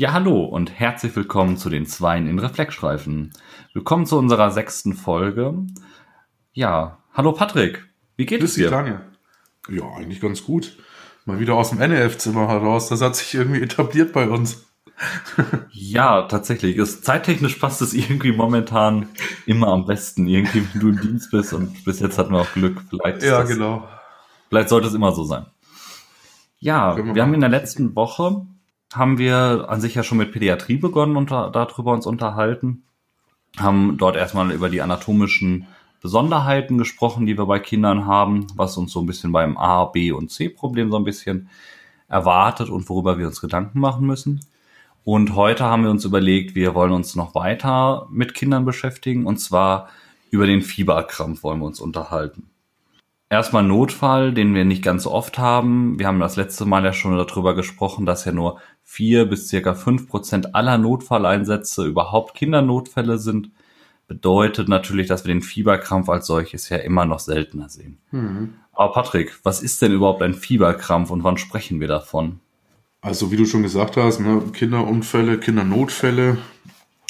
Ja, hallo und herzlich willkommen zu den Zweien in Reflexstreifen. Willkommen zu unserer sechsten Folge. Ja, hallo Patrick, wie geht Grüß es dir? Daniel. Ja, eigentlich ganz gut. Mal wieder aus dem NEF-Zimmer heraus. Das hat sich irgendwie etabliert bei uns. ja, tatsächlich. Ist, zeittechnisch passt es irgendwie momentan immer am besten. Irgendwie, wenn du im Dienst bist und bis jetzt hatten wir auch Glück. Vielleicht ja, das, genau. Vielleicht sollte es immer so sein. Ja, wir, wir haben in der letzten Woche haben wir an sich ja schon mit Pädiatrie begonnen und darüber uns unterhalten. Haben dort erstmal über die anatomischen Besonderheiten gesprochen, die wir bei Kindern haben, was uns so ein bisschen beim A, B und C-Problem so ein bisschen erwartet und worüber wir uns Gedanken machen müssen. Und heute haben wir uns überlegt, wir wollen uns noch weiter mit Kindern beschäftigen und zwar über den Fieberkrampf wollen wir uns unterhalten. Erstmal Notfall, den wir nicht ganz so oft haben. Wir haben das letzte Mal ja schon darüber gesprochen, dass ja nur vier bis circa fünf Prozent aller Notfalleinsätze überhaupt Kindernotfälle sind. Bedeutet natürlich, dass wir den Fieberkrampf als solches ja immer noch seltener sehen. Mhm. Aber Patrick, was ist denn überhaupt ein Fieberkrampf und wann sprechen wir davon? Also wie du schon gesagt hast, ne, Kinderunfälle, Kindernotfälle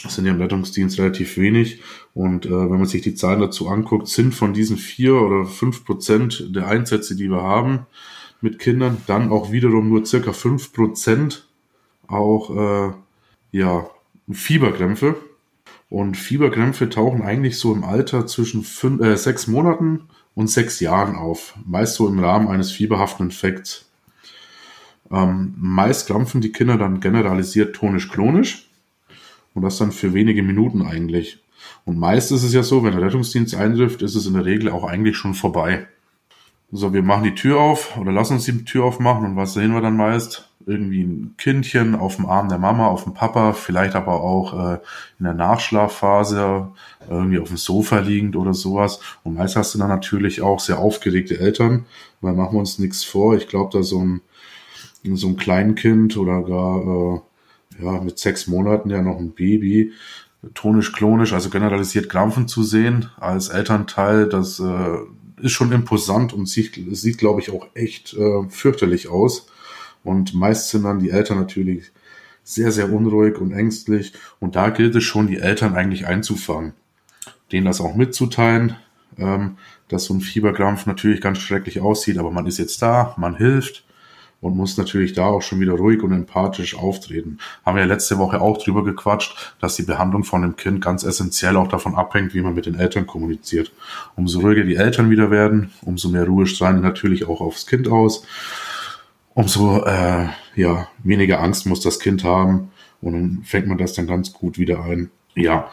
sind ja im Rettungsdienst relativ wenig. Und äh, wenn man sich die Zahlen dazu anguckt, sind von diesen vier oder fünf Prozent der Einsätze, die wir haben mit Kindern, dann auch wiederum nur circa fünf Prozent auch äh, ja, Fieberkrämpfe. Und Fieberkrämpfe tauchen eigentlich so im Alter zwischen fünf, äh, sechs Monaten und sechs Jahren auf. Meist so im Rahmen eines fieberhaften Infekts. Ähm, meist krampfen die Kinder dann generalisiert tonisch-klonisch. Und das dann für wenige Minuten eigentlich. Und meist ist es ja so, wenn der Rettungsdienst eintrifft, ist es in der Regel auch eigentlich schon vorbei. So, wir machen die Tür auf oder lassen uns die Tür aufmachen und was sehen wir dann meist? Irgendwie ein Kindchen auf dem Arm der Mama, auf dem Papa, vielleicht aber auch äh, in der Nachschlafphase irgendwie auf dem Sofa liegend oder sowas. Und meist hast du dann natürlich auch sehr aufgeregte Eltern, weil machen wir uns nichts vor. Ich glaube, da so ein, so ein Kleinkind oder gar äh, ja, mit sechs Monaten ja noch ein Baby, tonisch-klonisch, also generalisiert Krampfen zu sehen als Elternteil, das äh, ist schon imposant und sieht, sieht glaube ich, auch echt äh, fürchterlich aus. Und meist sind dann die Eltern natürlich sehr, sehr unruhig und ängstlich. Und da gilt es schon, die Eltern eigentlich einzufangen. Denen das auch mitzuteilen, ähm, dass so ein Fieberkrampf natürlich ganz schrecklich aussieht, aber man ist jetzt da, man hilft und muss natürlich da auch schon wieder ruhig und empathisch auftreten. Haben wir ja letzte Woche auch drüber gequatscht, dass die Behandlung von dem Kind ganz essentiell auch davon abhängt, wie man mit den Eltern kommuniziert. Umso ruhiger die Eltern wieder werden, umso mehr Ruhe strahlen natürlich auch aufs Kind aus. Umso äh, ja, weniger Angst muss das Kind haben und dann fängt man das dann ganz gut wieder ein. Ja,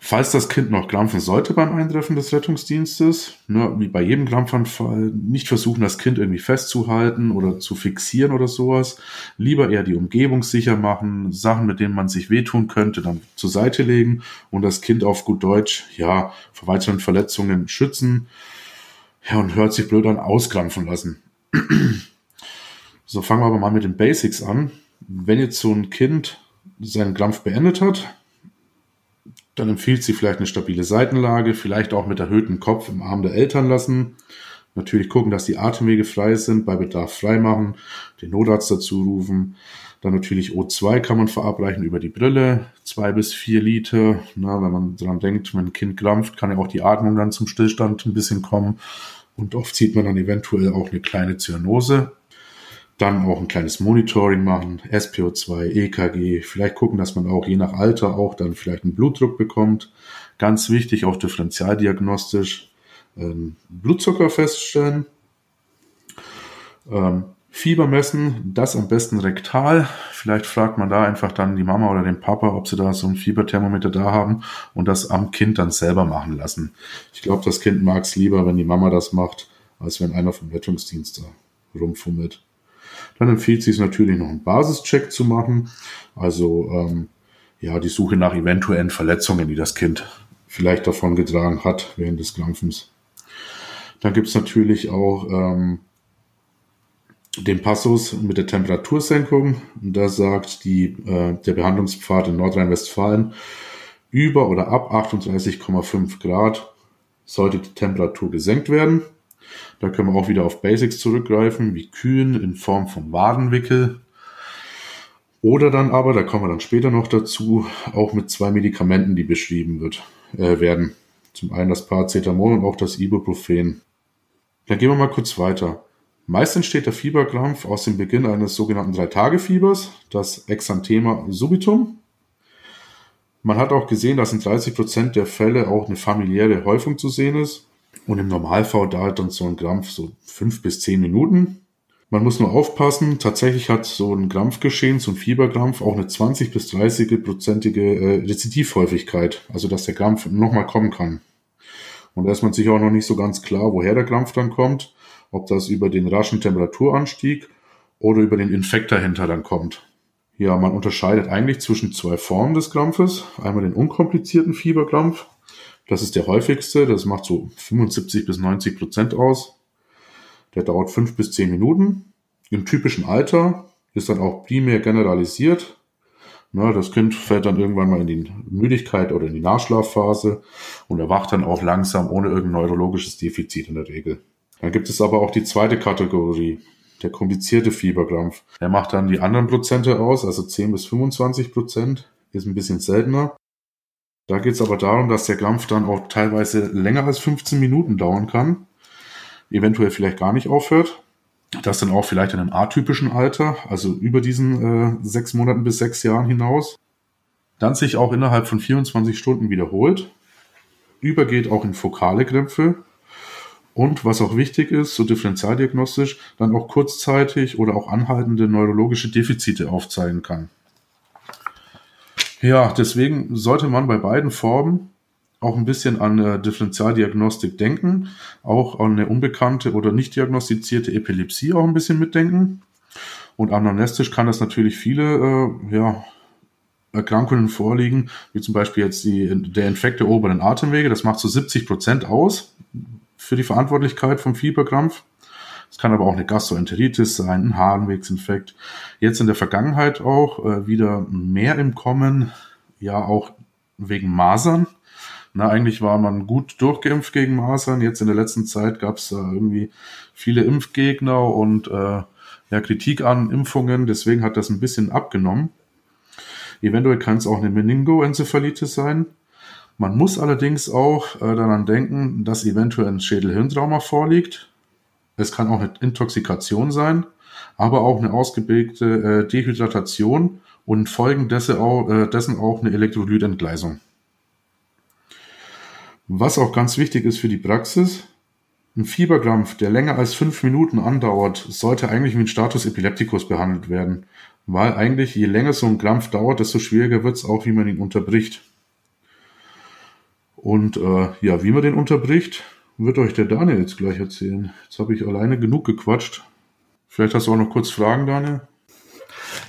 Falls das Kind noch krampfen sollte beim Eintreffen des Rettungsdienstes, ne, wie bei jedem Krampfanfall, nicht versuchen, das Kind irgendwie festzuhalten oder zu fixieren oder sowas. Lieber eher die Umgebung sicher machen, Sachen, mit denen man sich wehtun könnte, dann zur Seite legen und das Kind auf gut Deutsch, ja, vor weiteren Verletzungen schützen. Ja, und hört sich blöd an, auskrampfen lassen. So, fangen wir aber mal mit den Basics an. Wenn jetzt so ein Kind seinen Krampf beendet hat, dann empfiehlt sie vielleicht eine stabile Seitenlage, vielleicht auch mit erhöhtem Kopf im Arm der Eltern lassen. Natürlich gucken, dass die Atemwege frei sind, bei Bedarf freimachen, den Notarzt dazu rufen. Dann natürlich O2 kann man verabreichen über die Brille, zwei bis vier Liter. Na, wenn man daran denkt, wenn ein Kind krampft, kann ja auch die Atmung dann zum Stillstand ein bisschen kommen. Und oft sieht man dann eventuell auch eine kleine Zyanose. Dann auch ein kleines Monitoring machen, SPO2, EKG, vielleicht gucken, dass man auch je nach Alter auch dann vielleicht einen Blutdruck bekommt. Ganz wichtig, auch differentialdiagnostisch ähm, Blutzucker feststellen. Ähm, Fieber messen, das am besten rektal. Vielleicht fragt man da einfach dann die Mama oder den Papa, ob sie da so ein Fieberthermometer da haben und das am Kind dann selber machen lassen. Ich glaube, das Kind mag es lieber, wenn die Mama das macht, als wenn einer vom Rettungsdienst da rumfummelt. Dann empfiehlt sich natürlich noch einen Basischeck zu machen. Also ähm, ja, die Suche nach eventuellen Verletzungen, die das Kind vielleicht davon getragen hat während des Krampfens. Dann gibt's natürlich auch ähm, den Passus mit der Temperatursenkung. Und da sagt die, äh, der Behandlungspfad in Nordrhein-Westfalen, über oder ab 38,5 Grad sollte die Temperatur gesenkt werden. Da können wir auch wieder auf Basics zurückgreifen, wie Kühen in Form von Wadenwickel. Oder dann aber, da kommen wir dann später noch dazu, auch mit zwei Medikamenten, die beschrieben wird, äh, werden. Zum einen das Paracetamol und auch das Ibuprofen. Dann gehen wir mal kurz weiter. Meist entsteht der Fieberkrampf aus dem Beginn eines sogenannten Drei-Tage-Fiebers, das Exanthema subitum. Man hat auch gesehen, dass in 30 Prozent der Fälle auch eine familiäre Häufung zu sehen ist. Und im Normalfall dauert dann so ein Krampf so fünf bis zehn Minuten. Man muss nur aufpassen, tatsächlich hat so ein Krampfgeschehen, so ein Fieberkrampf, auch eine 20 bis 30-prozentige äh, Rezidivhäufigkeit, also dass der Krampf nochmal kommen kann. Und da ist man sich auch noch nicht so ganz klar, woher der Krampf dann kommt ob das über den raschen Temperaturanstieg oder über den Infekt dahinter dann kommt. Ja, man unterscheidet eigentlich zwischen zwei Formen des Krampfes. Einmal den unkomplizierten Fieberkrampf. Das ist der häufigste. Das macht so 75 bis 90 Prozent aus. Der dauert fünf bis zehn Minuten. Im typischen Alter ist dann auch primär generalisiert. Na, das Kind fällt dann irgendwann mal in die Müdigkeit oder in die Nachschlafphase und erwacht dann auch langsam ohne irgendein neurologisches Defizit in der Regel. Dann gibt es aber auch die zweite Kategorie, der komplizierte Fieberkrampf. Der macht dann die anderen Prozente aus, also 10 bis 25 Prozent, ist ein bisschen seltener. Da geht es aber darum, dass der Krampf dann auch teilweise länger als 15 Minuten dauern kann, eventuell vielleicht gar nicht aufhört. Das dann auch vielleicht in einem atypischen Alter, also über diesen äh, sechs Monaten bis sechs Jahren hinaus. Dann sich auch innerhalb von 24 Stunden wiederholt. Übergeht auch in fokale Krämpfe, und was auch wichtig ist, so differentialdiagnostisch, dann auch kurzzeitig oder auch anhaltende neurologische Defizite aufzeigen kann. Ja, deswegen sollte man bei beiden Formen auch ein bisschen an äh, Differentialdiagnostik denken, auch an eine unbekannte oder nicht diagnostizierte Epilepsie auch ein bisschen mitdenken. Und anamnestisch kann das natürlich viele äh, ja, Erkrankungen vorliegen, wie zum Beispiel jetzt die, der Infekt der oberen Atemwege. Das macht so 70 Prozent aus für die Verantwortlichkeit vom Fieberkrampf. Es kann aber auch eine Gastroenteritis sein, ein Harnwegsinfekt. Jetzt in der Vergangenheit auch äh, wieder mehr im Kommen, ja auch wegen Masern. Na, eigentlich war man gut durchgeimpft gegen Masern. Jetzt in der letzten Zeit gab es äh, irgendwie viele Impfgegner und äh, ja, Kritik an Impfungen. Deswegen hat das ein bisschen abgenommen. Eventuell kann es auch eine Meningoenzephalitis sein. Man muss allerdings auch äh, daran denken, dass eventuell ein Schädelhirntrauma vorliegt. Es kann auch eine Intoxikation sein, aber auch eine ausgeprägte äh, Dehydratation und folgen dessen auch, äh, dessen auch eine Elektrolytentgleisung. Was auch ganz wichtig ist für die Praxis, ein Fieberkrampf, der länger als fünf Minuten andauert, sollte eigentlich ein Status Epilepticus behandelt werden, weil eigentlich je länger so ein Krampf dauert, desto schwieriger wird es auch, wie man ihn unterbricht. Und äh, ja, wie man den unterbricht, wird euch der Daniel jetzt gleich erzählen. Jetzt habe ich alleine genug gequatscht. Vielleicht hast du auch noch kurz Fragen, Daniel?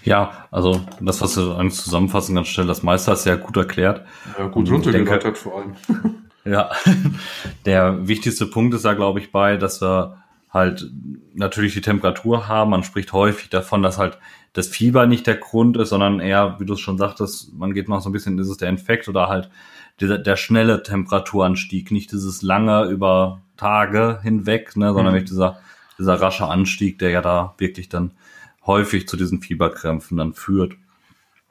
Ja, also das, was du eigentlich zusammenfassen ganz schnell, das meiste hast du ja gut erklärt. Ja, gut runtergeleitet vor allem. ja, der wichtigste Punkt ist da, glaube ich, bei, dass wir halt natürlich die Temperatur haben. Man spricht häufig davon, dass halt das Fieber nicht der Grund ist, sondern eher, wie du es schon sagtest, man geht noch so ein bisschen, ist es der Infekt oder halt der, der schnelle Temperaturanstieg, nicht dieses lange über Tage hinweg, ne, sondern mhm. wirklich dieser, dieser rasche Anstieg, der ja da wirklich dann häufig zu diesen Fieberkrämpfen dann führt.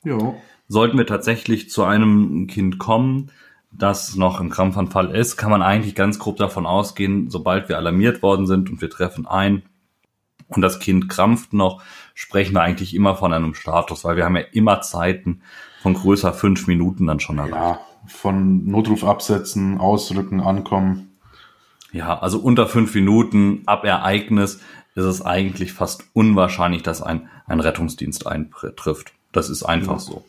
Ja. Sollten wir tatsächlich zu einem Kind kommen, das noch im Krampfanfall ist, kann man eigentlich ganz grob davon ausgehen, sobald wir alarmiert worden sind und wir treffen ein und das Kind krampft noch, sprechen wir eigentlich immer von einem Status, weil wir haben ja immer Zeiten von größer fünf Minuten dann schon erreicht. Ja, von Notruf absetzen, ausrücken, ankommen. Ja, also unter fünf Minuten ab Ereignis ist es eigentlich fast unwahrscheinlich, dass ein, ein Rettungsdienst eintrifft. Das ist einfach ja. so.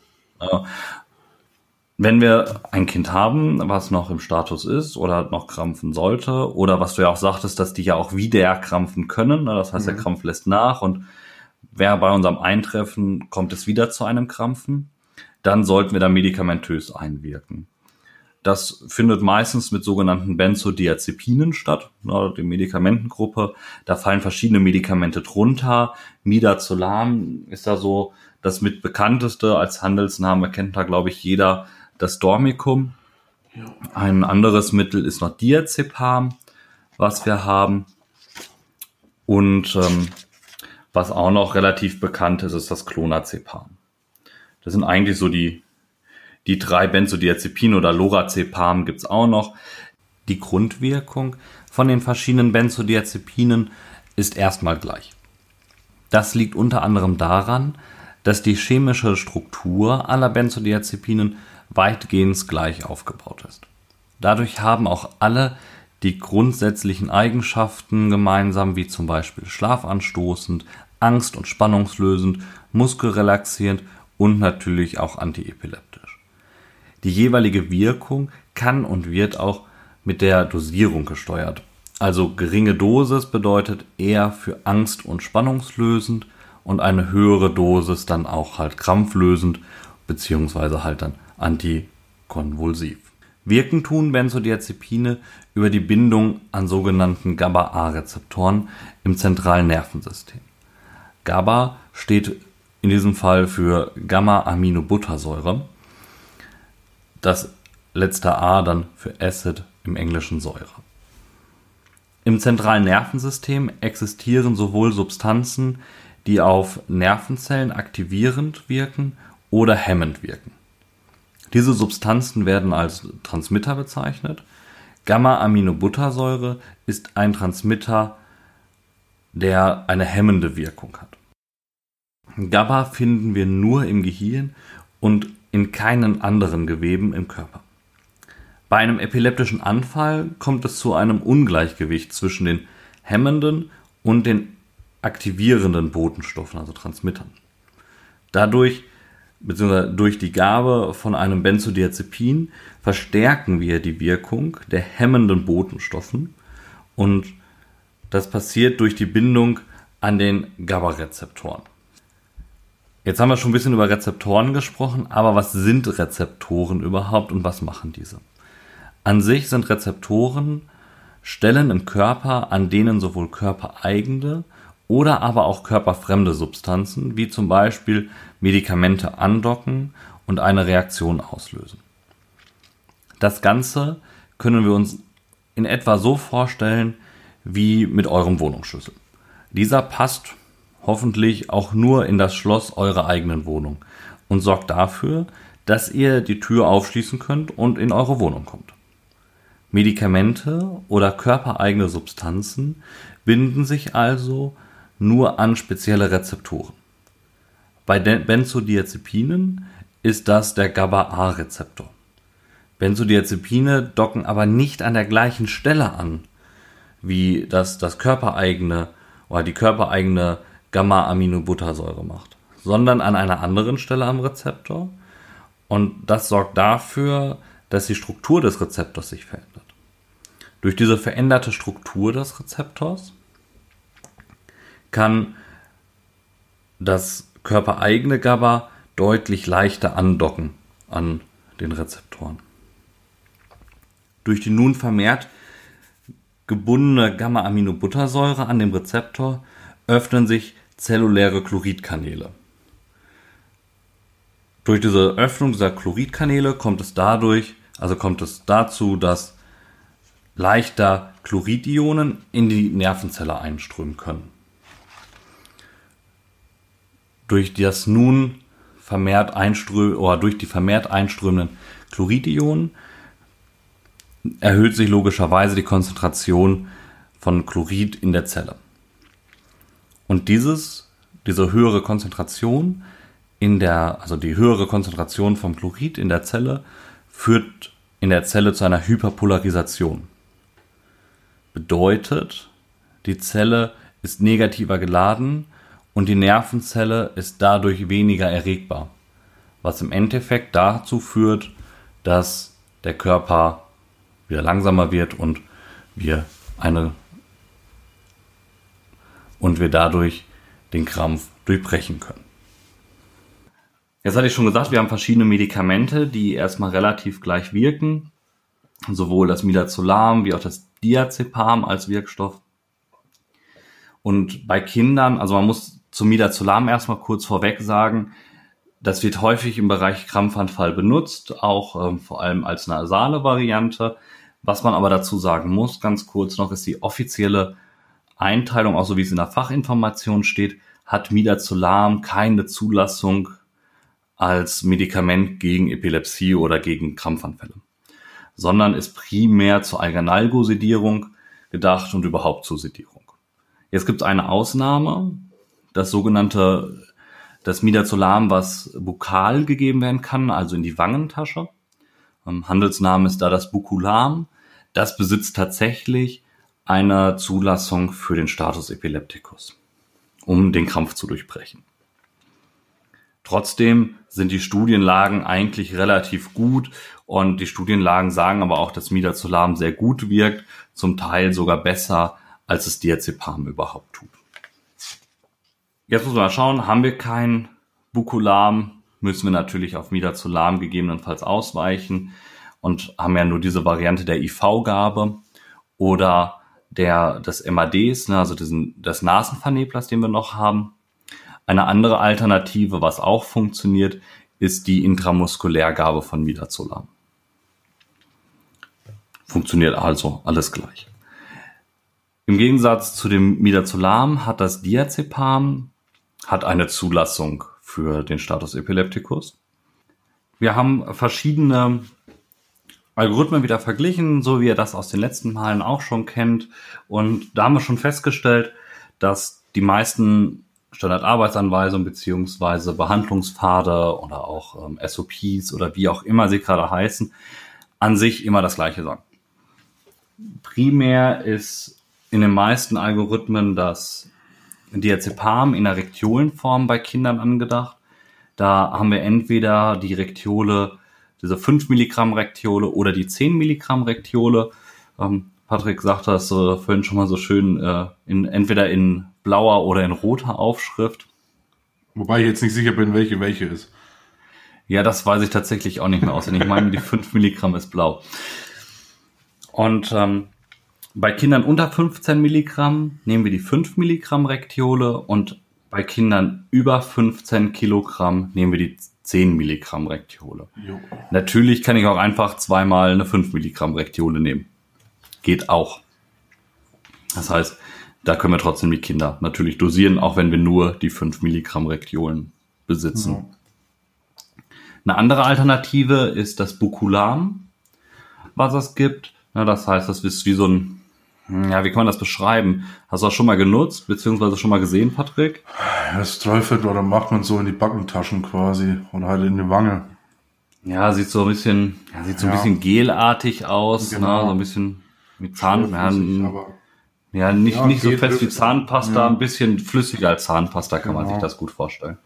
Wenn wir ein Kind haben, was noch im Status ist oder noch krampfen sollte, oder was du ja auch sagtest, dass die ja auch wieder krampfen können, ne, das heißt, mhm. der Krampf lässt nach und wer bei unserem Eintreffen kommt es wieder zu einem Krampfen, dann sollten wir da medikamentös einwirken. Das findet meistens mit sogenannten Benzodiazepinen statt, ne, die Medikamentengruppe. Da fallen verschiedene Medikamente drunter. Midazolam ist da so das mit bekannteste als Handelsname kennt da glaube ich jeder das Dormicum. Ein anderes Mittel ist noch Diazepam, was wir haben. Und ähm, was auch noch relativ bekannt ist, ist das Clonazepam. Das sind eigentlich so die, die drei Benzodiazepine oder Lorazepam gibt's auch noch. Die Grundwirkung von den verschiedenen Benzodiazepinen ist erstmal gleich. Das liegt unter anderem daran, dass die chemische Struktur aller Benzodiazepinen weitgehend gleich aufgebaut ist. Dadurch haben auch alle die grundsätzlichen Eigenschaften gemeinsam, wie zum Beispiel schlafanstoßend, angst- und spannungslösend, muskelrelaxierend und natürlich auch antiepileptisch. Die jeweilige Wirkung kann und wird auch mit der Dosierung gesteuert. Also geringe Dosis bedeutet eher für Angst- und Spannungslösend und eine höhere Dosis dann auch halt krampflösend beziehungsweise halt dann antikonvulsiv. Wirken tun Benzodiazepine über die Bindung an sogenannten GABA-A-Rezeptoren im zentralen Nervensystem. GABA steht in diesem Fall für Gamma-Aminobuttersäure. Das letzte A dann für Acid im Englischen Säure. Im zentralen Nervensystem existieren sowohl Substanzen, die auf Nervenzellen aktivierend wirken oder hemmend wirken. Diese Substanzen werden als Transmitter bezeichnet. Gamma-Aminobuttersäure ist ein Transmitter, der eine hemmende Wirkung hat. GABA finden wir nur im Gehirn und in keinen anderen Geweben im Körper. Bei einem epileptischen Anfall kommt es zu einem Ungleichgewicht zwischen den hemmenden und den aktivierenden Botenstoffen, also Transmittern. Dadurch beziehungsweise durch die Gabe von einem Benzodiazepin verstärken wir die Wirkung der hemmenden Botenstoffen und das passiert durch die Bindung an den GABA-Rezeptoren. Jetzt haben wir schon ein bisschen über Rezeptoren gesprochen, aber was sind Rezeptoren überhaupt und was machen diese? An sich sind Rezeptoren Stellen im Körper, an denen sowohl körpereigene oder aber auch körperfremde Substanzen, wie zum Beispiel Medikamente andocken und eine Reaktion auslösen. Das Ganze können wir uns in etwa so vorstellen wie mit eurem Wohnungsschlüssel. Dieser passt hoffentlich auch nur in das Schloss eurer eigenen Wohnung und sorgt dafür, dass ihr die Tür aufschließen könnt und in eure Wohnung kommt. Medikamente oder körpereigene Substanzen binden sich also nur an spezielle Rezeptoren. Bei Benzodiazepinen ist das der GABA-A-Rezeptor. Benzodiazepine docken aber nicht an der gleichen Stelle an, wie das das körpereigene oder die körpereigene Gamma-Aminobuttersäure macht, sondern an einer anderen Stelle am Rezeptor. Und das sorgt dafür, dass die Struktur des Rezeptors sich verändert. Durch diese veränderte Struktur des Rezeptors kann das körpereigene GABA deutlich leichter andocken an den Rezeptoren. Durch die nun vermehrt gebundene Gamma-Aminobuttersäure an dem Rezeptor öffnen sich zelluläre Chloridkanäle. Durch diese Öffnung dieser Chloridkanäle kommt es dadurch, also kommt es dazu, dass leichter Chloridionen in die Nervenzelle einströmen können durch das nun vermehrt einströmen oder durch die vermehrt einströmenden Chloridionen erhöht sich logischerweise die Konzentration von Chlorid in der Zelle. Und dieses, diese höhere Konzentration in der, also die höhere Konzentration vom Chlorid in der Zelle führt in der Zelle zu einer Hyperpolarisation. Bedeutet, die Zelle ist negativer geladen und die Nervenzelle ist dadurch weniger erregbar, was im Endeffekt dazu führt, dass der Körper wieder langsamer wird und wir eine und wir dadurch den Krampf durchbrechen können. Jetzt hatte ich schon gesagt, wir haben verschiedene Medikamente, die erstmal relativ gleich wirken. Sowohl das Midazolam wie auch das Diazepam als Wirkstoff. Und bei Kindern, also man muss zum Midazolam erstmal kurz vorweg sagen, das wird häufig im Bereich Krampfanfall benutzt, auch ähm, vor allem als nasale Variante. Was man aber dazu sagen muss, ganz kurz noch, ist die offizielle Einteilung, auch so wie es in der Fachinformation steht, hat Midazolam keine Zulassung als Medikament gegen Epilepsie oder gegen Krampfanfälle, sondern ist primär zur Allgenalgo-Sedierung gedacht und überhaupt zur Sedierung. Jetzt gibt es eine Ausnahme, das sogenannte das Midazolam, was bukal gegeben werden kann, also in die Wangentasche. Ähm, Handelsname ist da das Bukulam. Das besitzt tatsächlich eine Zulassung für den Status Epilepticus, um den Krampf zu durchbrechen. Trotzdem sind die Studienlagen eigentlich relativ gut und die Studienlagen sagen aber auch, dass Midazolam sehr gut wirkt, zum Teil sogar besser, als es Diazepam überhaupt tut. Jetzt muss man mal schauen, haben wir kein Bukulam, müssen wir natürlich auf Midazolam gegebenenfalls ausweichen und haben ja nur diese Variante der IV-Gabe oder der, des MADs, ne, also diesen, des Nasenverneblers, den wir noch haben. Eine andere Alternative, was auch funktioniert, ist die Intramuskulärgabe von Midazolam. Funktioniert also alles gleich. Im Gegensatz zu dem Midazolam hat das Diazepam hat eine Zulassung für den Status Epilepticus. Wir haben verschiedene Algorithmen wieder verglichen, so wie ihr das aus den letzten Malen auch schon kennt. Und da haben wir schon festgestellt, dass die meisten Standardarbeitsanweisungen beziehungsweise Behandlungspfade oder auch ähm, SOPs oder wie auch immer sie gerade heißen, an sich immer das gleiche sagen. Primär ist in den meisten Algorithmen das Diazepam in der Rektiolenform bei Kindern angedacht. Da haben wir entweder die Rektiole, diese 5 Milligramm Rektiole oder die 10 Milligramm Rektiole. Ähm, Patrick sagte das äh, vorhin schon mal so schön, äh, in, entweder in blauer oder in roter Aufschrift. Wobei ich jetzt nicht sicher bin, welche welche ist. Ja, das weiß ich tatsächlich auch nicht mehr auswendig. Ich meine, die 5 Milligramm ist blau. Und ähm, bei Kindern unter 15 Milligramm nehmen wir die 5 Milligramm Rektiole und bei Kindern über 15 Kilogramm nehmen wir die 10 Milligramm Rektiole. Jo. Natürlich kann ich auch einfach zweimal eine 5 Milligramm Rektiole nehmen. Geht auch. Das heißt, da können wir trotzdem die Kinder natürlich dosieren, auch wenn wir nur die 5 Milligramm Rektiolen besitzen. Ja. Eine andere Alternative ist das Bukulam, was es gibt. Ja, das heißt, das ist wie so ein, ja, wie kann man das beschreiben? Hast du das schon mal genutzt, beziehungsweise schon mal gesehen, Patrick? Das träufelt oder macht man so in die Backentaschen quasi oder halt in die Wange. Ja, sieht so ein bisschen, ja, sieht so ein bisschen gelartig aus, ne? genau. ne? so ein bisschen mit Zahn, ja, ja, nicht, ja, nicht so fest wie Zahnpasta, ja. ein bisschen flüssiger als Zahnpasta kann genau. man sich das gut vorstellen.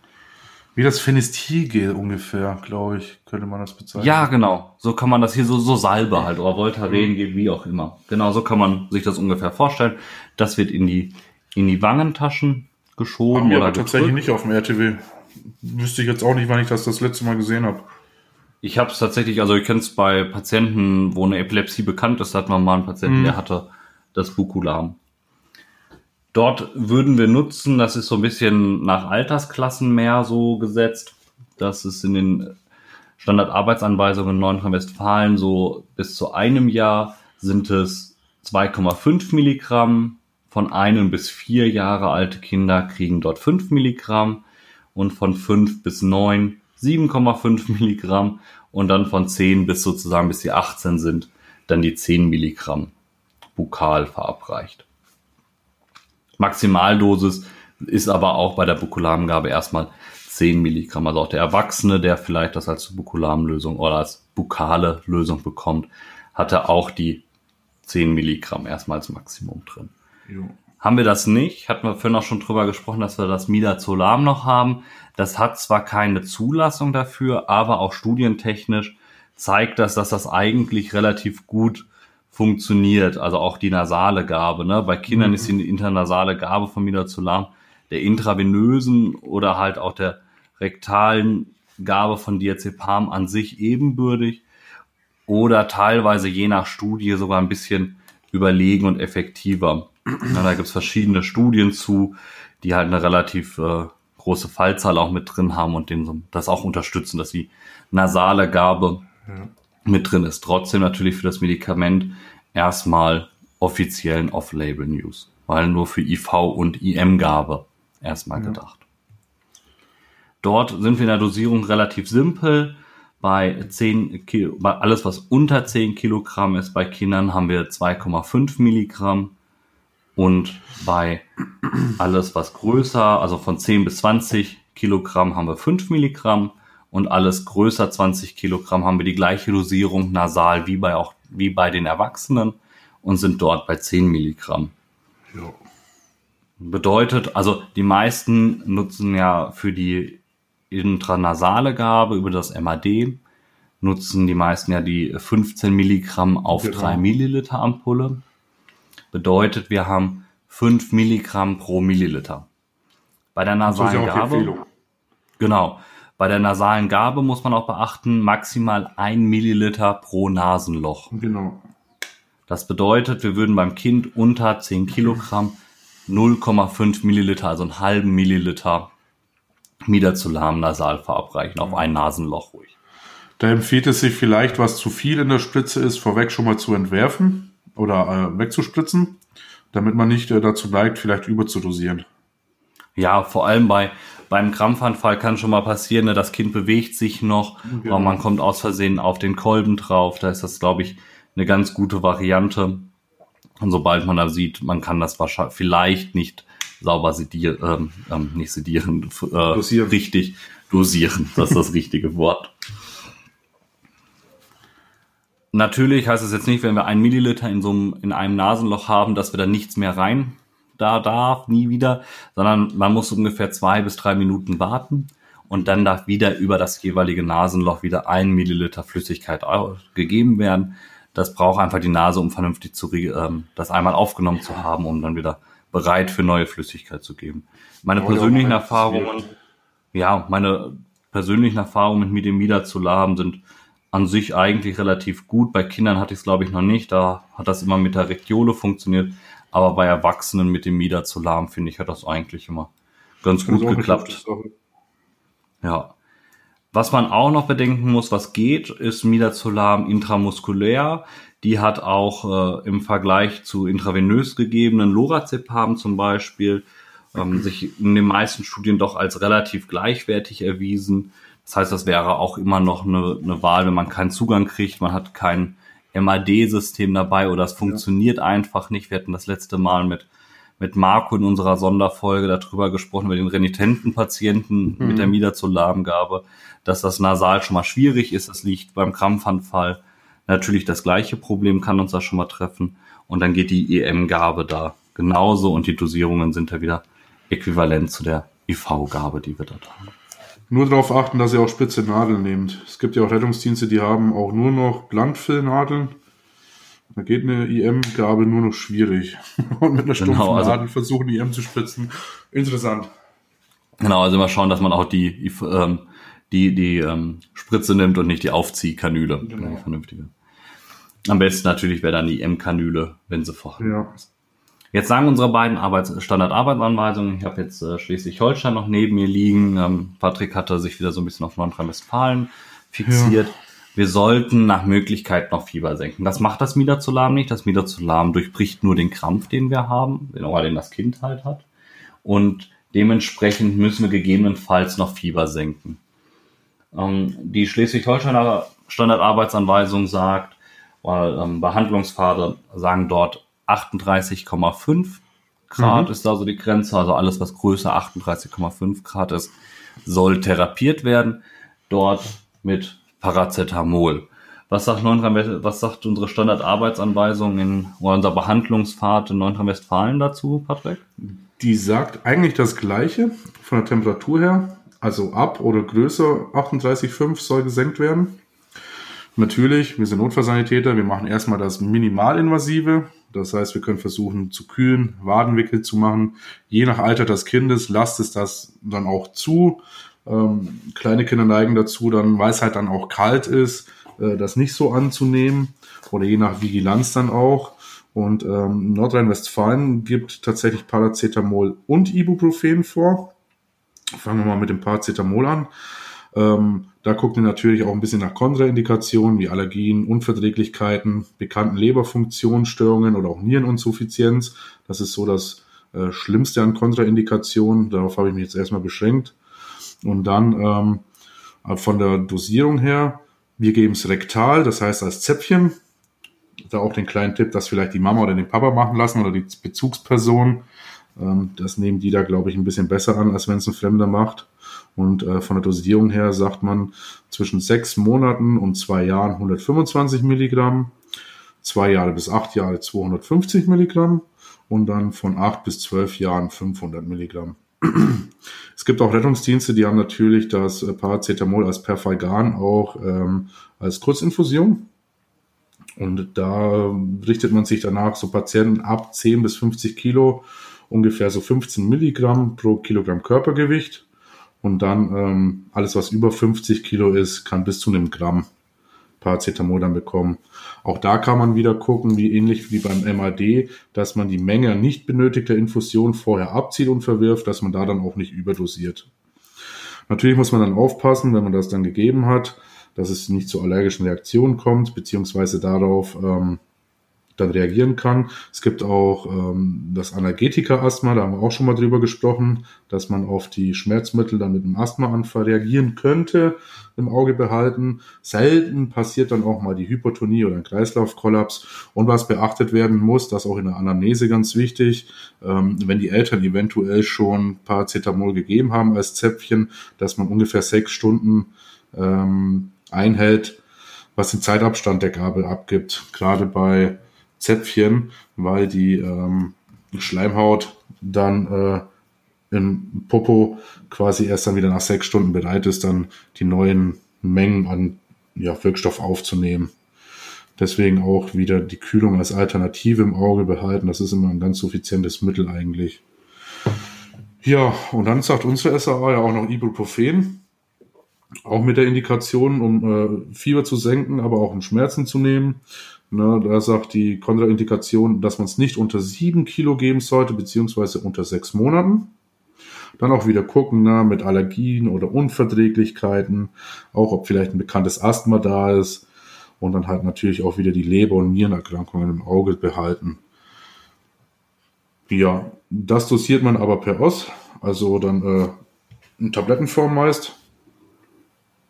Wie das Fenestilgel ungefähr, glaube ich, könnte man das bezeichnen. Ja, genau. So kann man das hier so, so Salbe halt oder Voltaren wie auch immer. Genau, so kann man sich das ungefähr vorstellen. Das wird in die, in die Wangentaschen geschoben Haben oder tatsächlich nicht auf dem RTW. Wüsste ich jetzt auch nicht, wann ich das das letzte Mal gesehen habe. Ich habe es tatsächlich, also ich kenne es bei Patienten, wo eine Epilepsie bekannt ist, da hat man mal einen Patienten, hm. der hatte das Bukulam. Dort würden wir nutzen, das ist so ein bisschen nach Altersklassen mehr so gesetzt. Das ist in den Standardarbeitsanweisungen in Nordrhein-Westfalen so bis zu einem Jahr sind es 2,5 Milligramm. Von einem bis vier Jahre alte Kinder kriegen dort 5 Milligramm und von 5 bis 9 7,5 Milligramm und dann von 10 bis sozusagen bis sie 18 sind, dann die 10 Milligramm bukal verabreicht. Maximaldosis ist aber auch bei der Bukulamgabe erstmal 10 Milligramm. Also auch der Erwachsene, der vielleicht das als Bukulamlösung oder als bukale Lösung bekommt, hatte auch die 10 Milligramm erstmal als Maximum drin. Jo. Haben wir das nicht, hatten wir vorhin auch schon drüber gesprochen, dass wir das Midazolam noch haben. Das hat zwar keine Zulassung dafür, aber auch studientechnisch zeigt das, dass das eigentlich relativ gut funktioniert. Also auch die nasale Gabe. Ne? Bei Kindern mhm. ist die internasale Gabe von Midazolam der intravenösen oder halt auch der rektalen Gabe von Diazepam an sich ebenbürtig oder teilweise je nach Studie sogar ein bisschen überlegen und effektiver. Ja, da gibt's verschiedene Studien zu, die halt eine relativ äh, große Fallzahl auch mit drin haben und den, das auch unterstützen, dass die nasale Gabe ja. Mit drin ist. Trotzdem natürlich für das Medikament erstmal offiziellen Off-Label-News, weil nur für IV und IM-Gabe erstmal ja. gedacht. Dort sind wir in der Dosierung relativ simpel. Bei 10 Kilo, bei alles, was unter 10 Kilogramm ist, bei Kindern haben wir 2,5 Milligramm. Und bei alles, was größer, also von 10 bis 20 Kilogramm, haben wir 5 Milligramm. Und alles größer 20 Kilogramm haben wir die gleiche Dosierung nasal wie bei, auch, wie bei den Erwachsenen und sind dort bei 10 Milligramm. Ja. Bedeutet, also die meisten nutzen ja für die intranasale Gabe über das MAD, nutzen die meisten ja die 15 Milligramm auf genau. 3 Milliliter Ampulle. Bedeutet, wir haben 5 Milligramm pro Milliliter. Bei der nasalen Gabe. Genau. Bei der nasalen Gabe muss man auch beachten, maximal 1 Milliliter pro Nasenloch. Genau. Das bedeutet, wir würden beim Kind unter 10 Kilogramm 0,5 Milliliter, also einen halben Milliliter Midazolam nasal verabreichen, auf ein Nasenloch ruhig. Da empfiehlt es sich vielleicht, was zu viel in der Spritze ist, vorweg schon mal zu entwerfen oder äh, wegzuspritzen, damit man nicht äh, dazu neigt, vielleicht überzudosieren. Ja, vor allem bei beim Krampfanfall kann schon mal passieren, ne, das Kind bewegt sich noch, genau. aber man kommt aus Versehen auf den Kolben drauf. Da ist das, glaube ich, eine ganz gute Variante. Und sobald man da sieht, man kann das wahrscheinlich vielleicht nicht sauber sedieren, ähm, ähm, nicht sedieren, äh, dosieren. richtig dosieren. Das ist das richtige Wort. Natürlich heißt es jetzt nicht, wenn wir ein Milliliter in so einem, in einem Nasenloch haben, dass wir da nichts mehr rein da darf, nie wieder, sondern man muss ungefähr zwei bis drei Minuten warten und dann darf wieder über das jeweilige Nasenloch wieder ein Milliliter Flüssigkeit gegeben werden das braucht einfach die Nase, um vernünftig zu, ähm, das einmal aufgenommen zu haben, um dann wieder bereit für neue Flüssigkeit zu geben. Meine oh, persönlichen ja, Erfahrungen, ja, meine persönlichen Erfahrungen mit Midemida-Zolam sind an sich eigentlich relativ gut. Bei Kindern hatte ich es, glaube ich, noch nicht. Da hat das immer mit der Rektiole funktioniert. Aber bei Erwachsenen mit dem Midazolam, finde ich, hat das eigentlich immer ganz gut geklappt. Ja. Was man auch noch bedenken muss, was geht, ist Midazolam intramuskulär. Die hat auch äh, im Vergleich zu intravenös gegebenen Lorazepam zum Beispiel ähm, sich in den meisten Studien doch als relativ gleichwertig erwiesen. Das heißt, das wäre auch immer noch eine, eine Wahl, wenn man keinen Zugang kriegt, man hat kein MAD-System dabei oder es funktioniert ja. einfach nicht. Wir hatten das letzte Mal mit mit Marco in unserer Sonderfolge darüber gesprochen, über den renitenten Patienten mhm. mit der Midazolamgabe, dass das nasal schon mal schwierig ist. Das liegt beim Krampfanfall. Natürlich das gleiche Problem kann uns da schon mal treffen. Und dann geht die EM-Gabe da genauso und die Dosierungen sind da wieder äquivalent zu der IV-Gabe, die wir dort haben. Nur darauf achten, dass ihr auch spitze Nadeln nehmt. Es gibt ja auch Rettungsdienste, die haben auch nur noch Blankfüllnadeln da geht eine IM-Gabe nur noch schwierig. Und mit einer stumpfen genau, also, Nadel versuchen, IM zu spritzen. Interessant. Genau, also immer schauen, dass man auch die, ähm, die, die ähm, Spritze nimmt und nicht die Aufziehkanüle. Genau. Die vernünftige. Am besten natürlich wäre dann die IM-Kanüle, wenn sie vorhanden ja. ist. Jetzt sagen unsere beiden Arbeits Standard-Arbeitsanweisungen. Ich habe jetzt äh, Schleswig-Holstein noch neben mir liegen. Ähm, Patrick hatte sich wieder so ein bisschen auf Nordrhein-Westfalen fixiert. Ja. Wir sollten nach Möglichkeit noch Fieber senken. Das macht das Midazolam nicht. Das Midazolam durchbricht nur den Krampf, den wir haben, den das Kind halt hat. Und dementsprechend müssen wir gegebenenfalls noch Fieber senken. Ähm, die Schleswig-Holsteiner Standardarbeitsanweisung sagt, weil ähm, Behandlungspfade sagen dort 38,5 Grad mhm. ist da so die Grenze. Also alles, was größer 38,5 Grad ist, soll therapiert werden. Dort mit Paracetamol. Was sagt, was sagt unsere Standardarbeitsanweisung in oder unser Behandlungspfad in Nordrhein-Westfalen dazu, Patrick? Die sagt eigentlich das Gleiche von der Temperatur her. Also ab oder größer 38,5 soll gesenkt werden. Natürlich, wir sind Notfallsanitäter, wir machen erstmal das Minimalinvasive. Das heißt, wir können versuchen zu kühlen, Wadenwickel zu machen. Je nach Alter des Kindes lasst es das dann auch zu. Ähm, kleine Kinder neigen dazu, dann, weil es halt dann auch kalt ist, äh, das nicht so anzunehmen oder je nach Vigilanz dann auch. Und ähm, Nordrhein-Westfalen gibt tatsächlich Paracetamol und Ibuprofen vor. Fangen wir mal mit dem Paracetamol an. Ähm, da gucken wir natürlich auch ein bisschen nach Kontraindikationen wie Allergien, Unverträglichkeiten, bekannten Leberfunktionsstörungen oder auch Niereninsuffizienz. Das ist so das äh, Schlimmste an Kontraindikationen. Darauf habe ich mich jetzt erstmal beschränkt. Und dann ähm, von der Dosierung her, wir geben es rektal, das heißt als Zäpfchen. Da auch den kleinen Tipp, dass vielleicht die Mama oder den Papa machen lassen oder die Bezugsperson. Ähm, das nehmen die da, glaube ich, ein bisschen besser an, als wenn es ein Fremder macht. Und äh, von der Dosierung her sagt man zwischen sechs Monaten und zwei Jahren 125 Milligramm, zwei Jahre bis acht Jahre 250 Milligramm und dann von acht bis zwölf Jahren 500 Milligramm. Es gibt auch Rettungsdienste, die haben natürlich das äh, Paracetamol als Perfalgan auch ähm, als Kurzinfusion. Und da richtet man sich danach so Patienten ab 10 bis 50 Kilo, ungefähr so 15 Milligramm pro Kilogramm Körpergewicht. Und dann ähm, alles, was über 50 Kilo ist, kann bis zu einem Gramm Paracetamol dann bekommen. Auch da kann man wieder gucken, wie ähnlich wie beim MAD, dass man die Menge nicht benötigter Infusion vorher abzieht und verwirft, dass man da dann auch nicht überdosiert. Natürlich muss man dann aufpassen, wenn man das dann gegeben hat, dass es nicht zu allergischen Reaktionen kommt, beziehungsweise darauf, ähm, dann reagieren kann. Es gibt auch ähm, das Analgetika-Asthma, da haben wir auch schon mal drüber gesprochen, dass man auf die Schmerzmittel dann mit einem Asthmaanfall reagieren könnte, im Auge behalten. Selten passiert dann auch mal die Hypotonie oder ein Kreislaufkollaps. Und was beachtet werden muss, das auch in der Anamnese ganz wichtig, ähm, wenn die Eltern eventuell schon Paracetamol gegeben haben als Zäpfchen, dass man ungefähr sechs Stunden ähm, einhält, was den Zeitabstand der Gabel abgibt. Gerade bei Zäpfchen, weil die ähm, Schleimhaut dann äh, im Popo quasi erst dann wieder nach sechs Stunden bereit ist, dann die neuen Mengen an ja, Wirkstoff aufzunehmen. Deswegen auch wieder die Kühlung als Alternative im Auge behalten. Das ist immer ein ganz suffizientes Mittel eigentlich. Ja, und dann sagt unsere SAA ja auch noch Ibuprofen. Auch mit der Indikation, um äh, Fieber zu senken, aber auch um Schmerzen zu nehmen. Ne, da sagt die Kontraindikation, dass man es nicht unter sieben Kilo geben sollte, beziehungsweise unter sechs Monaten. Dann auch wieder gucken, ne, mit Allergien oder Unverträglichkeiten, auch ob vielleicht ein bekanntes Asthma da ist. Und dann halt natürlich auch wieder die Leber- und Nierenerkrankungen im Auge behalten. Ja, das dosiert man aber per Os, also dann äh, in Tablettenform meist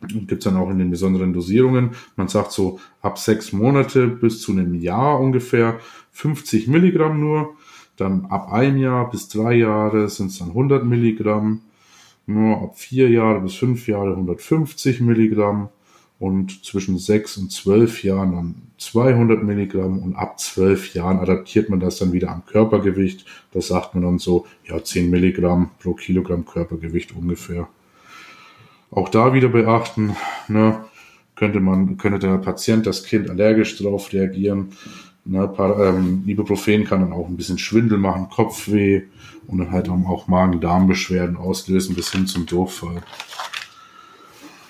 gibt es dann auch in den besonderen Dosierungen. Man sagt so ab sechs Monate bis zu einem Jahr ungefähr 50 Milligramm nur. Dann ab ein Jahr bis drei Jahre sind es dann 100 Milligramm. Nur ab vier Jahre bis fünf Jahre 150 Milligramm. Und zwischen sechs und zwölf Jahren dann 200 Milligramm. Und ab zwölf Jahren adaptiert man das dann wieder am Körpergewicht. Das sagt man dann so, ja, 10 Milligramm pro Kilogramm Körpergewicht ungefähr. Auch da wieder beachten, ne, könnte man, könnte der Patient, das Kind allergisch darauf reagieren. Ne, ähm, Ibuprofen kann dann auch ein bisschen Schwindel machen, Kopfweh und dann halt auch Magen-Darm-Beschwerden auslösen bis hin zum Durchfall.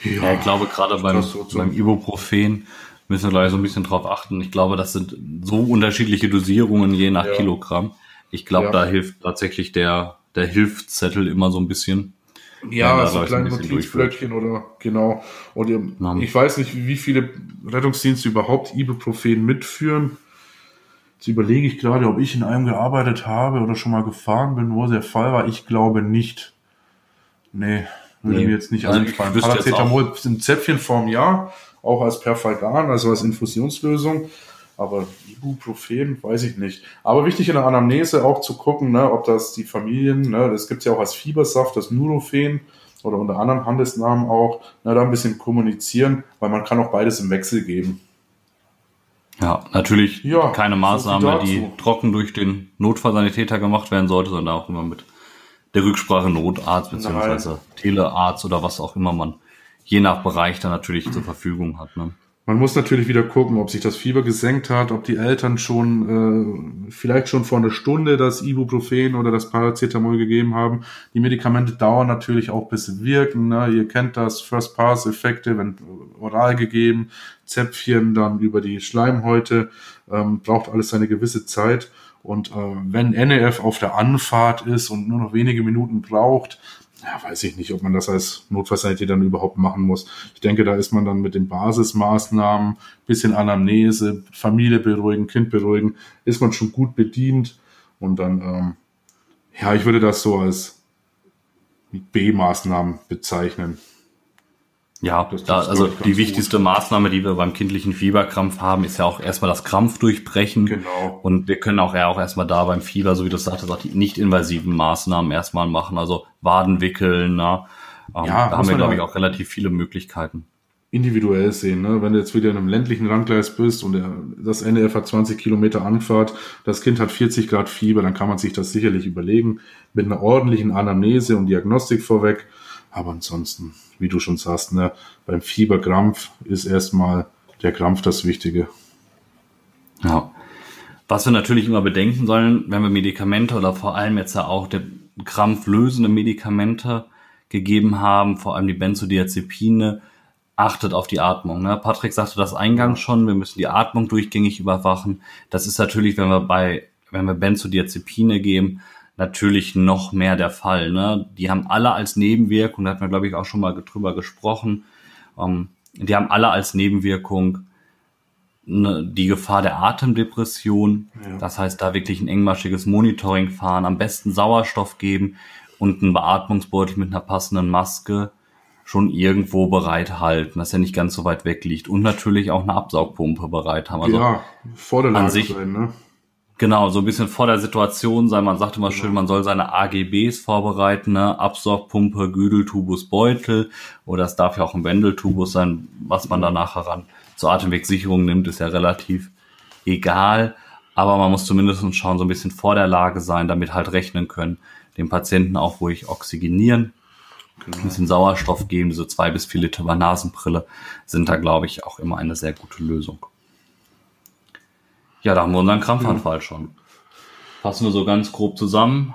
Ja, ja ich glaube gerade beim, so beim Ibuprofen müssen wir gleich so ein bisschen drauf achten. Ich glaube, das sind so unterschiedliche Dosierungen je nach ja. Kilogramm. Ich glaube, ja. da hilft tatsächlich der, der Hilfszettel immer so ein bisschen. Ja, so kleine Notizblöckchen oder genau. Und ihr, ich weiß nicht, wie viele Rettungsdienste überhaupt Ibuprofen mitführen. Jetzt überlege ich gerade, ob ich in einem gearbeitet habe oder schon mal gefahren bin, wo der Fall war. Ich glaube nicht. Nee, würde nee. mir jetzt nicht also einfallen. Paracetamol sind Zäpfchenform ja, auch als Perfalgan, also als Infusionslösung. Aber Ibuprofen, weiß ich nicht. Aber wichtig in der Anamnese auch zu gucken, ne, ob das die Familien, ne, das gibt es ja auch als Fiebersaft, das Nurofen oder unter anderem Handelsnamen auch, ne, da ein bisschen kommunizieren, weil man kann auch beides im Wechsel geben. Ja, natürlich ja, keine Maßnahme, die trocken durch den Notfallsanitäter gemacht werden sollte, sondern auch immer mit der Rücksprache Notarzt bzw. Telearzt oder was auch immer man je nach Bereich dann natürlich zur Verfügung hat. Ne? Man muss natürlich wieder gucken, ob sich das Fieber gesenkt hat, ob die Eltern schon äh, vielleicht schon vor einer Stunde das Ibuprofen oder das Paracetamol gegeben haben. Die Medikamente dauern natürlich auch bis sie wirken. Ne? Ihr kennt das First Pass Effekte, wenn oral gegeben, Zäpfchen dann über die Schleimhäute, ähm, braucht alles eine gewisse Zeit. Und äh, wenn NEF auf der Anfahrt ist und nur noch wenige Minuten braucht, ja, weiß ich nicht, ob man das als Notfallsanitäter dann überhaupt machen muss. Ich denke, da ist man dann mit den Basismaßnahmen, bisschen Anamnese, Familie beruhigen, Kind beruhigen, ist man schon gut bedient. Und dann, ähm, ja, ich würde das so als B-Maßnahmen bezeichnen. Ja, da, also die wichtigste gut. Maßnahme, die wir beim kindlichen Fieberkrampf haben, ist ja auch erstmal das Krampf durchbrechen. Genau. Und wir können auch ja auch erstmal da beim Fieber, so wie du sagtest, auch die nicht-invasiven Maßnahmen erstmal machen, also Waden wickeln. Na, ähm, ja, da haben wir, glaube ich, auch relativ viele Möglichkeiten. Individuell sehen, ne? wenn du jetzt wieder in einem ländlichen Randgleis bist und der, das NDF hat 20 Kilometer Anfahrt, das Kind hat 40 Grad Fieber, dann kann man sich das sicherlich überlegen, mit einer ordentlichen Anamnese und Diagnostik vorweg. Aber ansonsten wie du schon sagst, ne, beim Fieberkrampf ist erstmal der Krampf das Wichtige. Ja. Was wir natürlich immer bedenken sollen, wenn wir Medikamente oder vor allem jetzt ja auch der krampflösende Medikamente gegeben haben, vor allem die Benzodiazepine, achtet auf die Atmung. Ne? Patrick sagte das eingangs schon, wir müssen die Atmung durchgängig überwachen. Das ist natürlich, wenn wir bei, wenn wir Benzodiazepine geben, natürlich noch mehr der Fall. Ne? Die haben alle als Nebenwirkung, da hatten wir, glaube ich, auch schon mal drüber gesprochen, ähm, die haben alle als Nebenwirkung ne, die Gefahr der Atemdepression. Ja. Das heißt, da wirklich ein engmaschiges Monitoring fahren, am besten Sauerstoff geben und einen Beatmungsbeutel mit einer passenden Maske schon irgendwo bereithalten, dass er nicht ganz so weit weg liegt. Und natürlich auch eine Absaugpumpe bereit haben. Also ja, vor der Lage sich, sein, ne? Genau, so ein bisschen vor der Situation sein. Man sagt immer schön, man soll seine AGBs vorbereiten, ne? Absaugpumpe, Güdeltubus, Beutel oder es darf ja auch ein Wendeltubus sein, was man da nachher ran zur Atemwegsicherung nimmt, ist ja relativ egal. Aber man muss zumindest schauen, so ein bisschen vor der Lage sein, damit halt rechnen können, dem Patienten auch ruhig oxygenieren, genau. ein bisschen Sauerstoff geben, diese zwei bis vier Liter bei Nasenbrille sind da, glaube ich, auch immer eine sehr gute Lösung. Ja, da haben wir unseren Krampfanfall mhm. schon. Fassen wir so ganz grob zusammen.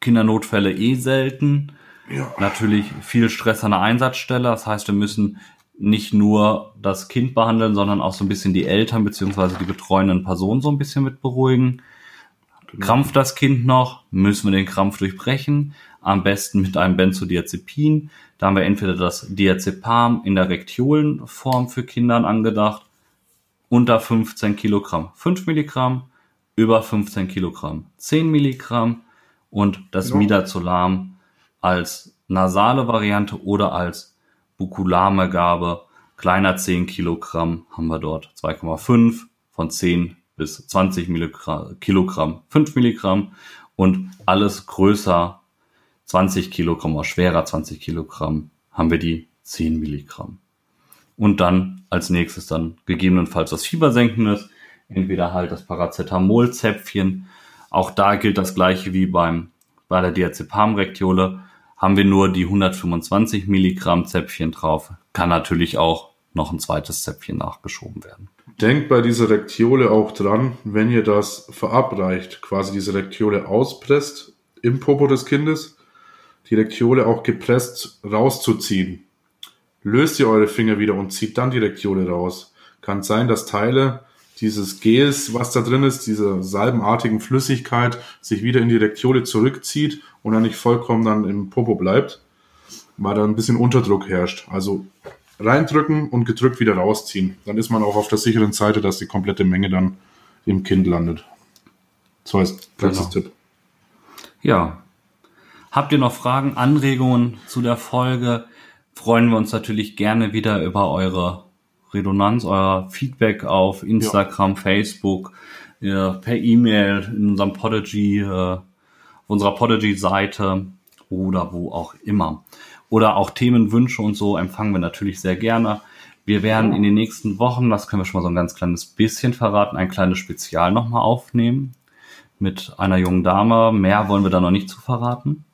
Kindernotfälle eh selten. Ja. Natürlich viel Stress an der Einsatzstelle. Das heißt, wir müssen nicht nur das Kind behandeln, sondern auch so ein bisschen die Eltern beziehungsweise die betreuenden Personen so ein bisschen mit beruhigen. Genau. Krampft das Kind noch, müssen wir den Krampf durchbrechen. Am besten mit einem Benzodiazepin. Da haben wir entweder das Diazepam in der Rektiolenform für Kindern angedacht unter 15 Kilogramm. 5 Milligramm, über 15 Kilogramm. 10 Milligramm und das ja. Midazolam als nasale Variante oder als bukulame Gabe kleiner 10 Kilogramm haben wir dort. 2,5 von 10 bis 20 Milligramm, Kilogramm. 5 Milligramm und alles größer 20 Kilogramm oder schwerer 20 Kilogramm haben wir die 10 Milligramm und dann als nächstes dann gegebenenfalls was Fiebersenkendes, entweder halt das Paracetamol-Zäpfchen. Auch da gilt das gleiche wie beim, bei der Diazepam-Rektiole. Haben wir nur die 125 Milligramm Zäpfchen drauf, kann natürlich auch noch ein zweites Zäpfchen nachgeschoben werden. Denkt bei dieser Rektiole auch dran, wenn ihr das verabreicht, quasi diese Rektiole auspresst im Popo des Kindes, die Rektiole auch gepresst rauszuziehen löst ihr eure Finger wieder und zieht dann die Rektiole raus. Kann sein, dass Teile dieses Gels, was da drin ist, diese salbenartigen Flüssigkeit, sich wieder in die Rektiole zurückzieht und dann nicht vollkommen dann im Popo bleibt, weil da ein bisschen Unterdruck herrscht. Also reindrücken und gedrückt wieder rausziehen. Dann ist man auch auf der sicheren Seite, dass die komplette Menge dann im Kind landet. So heißt letztes genau. Tipp. Ja. Habt ihr noch Fragen, Anregungen zu der Folge? Freuen wir uns natürlich gerne wieder über eure Redundanz, euer Feedback auf Instagram, ja. Facebook, ja, per E-Mail, in unserem Podigy, äh, auf unserer Podigy-Seite oder wo auch immer. Oder auch Themenwünsche und so empfangen wir natürlich sehr gerne. Wir werden in den nächsten Wochen, das können wir schon mal so ein ganz kleines bisschen verraten, ein kleines Spezial nochmal aufnehmen mit einer jungen Dame. Mehr wollen wir da noch nicht zu verraten.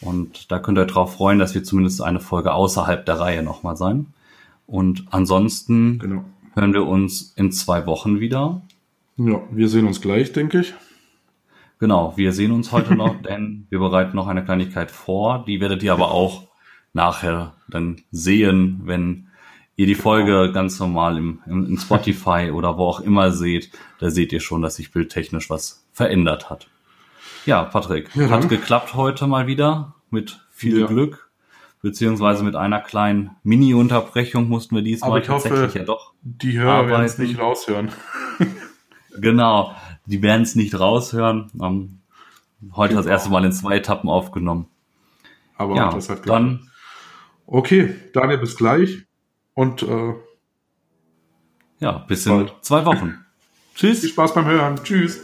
Und da könnt ihr drauf freuen, dass wir zumindest eine Folge außerhalb der Reihe nochmal sein. Und ansonsten genau. hören wir uns in zwei Wochen wieder. Ja, wir sehen uns gleich, denke ich. Genau, wir sehen uns heute noch, denn wir bereiten noch eine Kleinigkeit vor. Die werdet ihr aber auch nachher dann sehen, wenn ihr die Folge ganz normal im, im, im Spotify oder wo auch immer seht. Da seht ihr schon, dass sich bildtechnisch was verändert hat. Ja, Patrick, ja, hat geklappt heute mal wieder mit viel ja. Glück, beziehungsweise mit einer kleinen Mini-Unterbrechung mussten wir diesmal Aber ich tatsächlich hoffe, ja doch. Die Hörer werden es nicht raushören. genau, die werden es nicht raushören. Um, heute genau. das erste Mal in zwei Etappen aufgenommen. Aber ja, das hat dann. Okay, Daniel, bis gleich. Und äh, ja, bis in zwei Wochen. Tschüss. Viel Spaß beim Hören. Tschüss.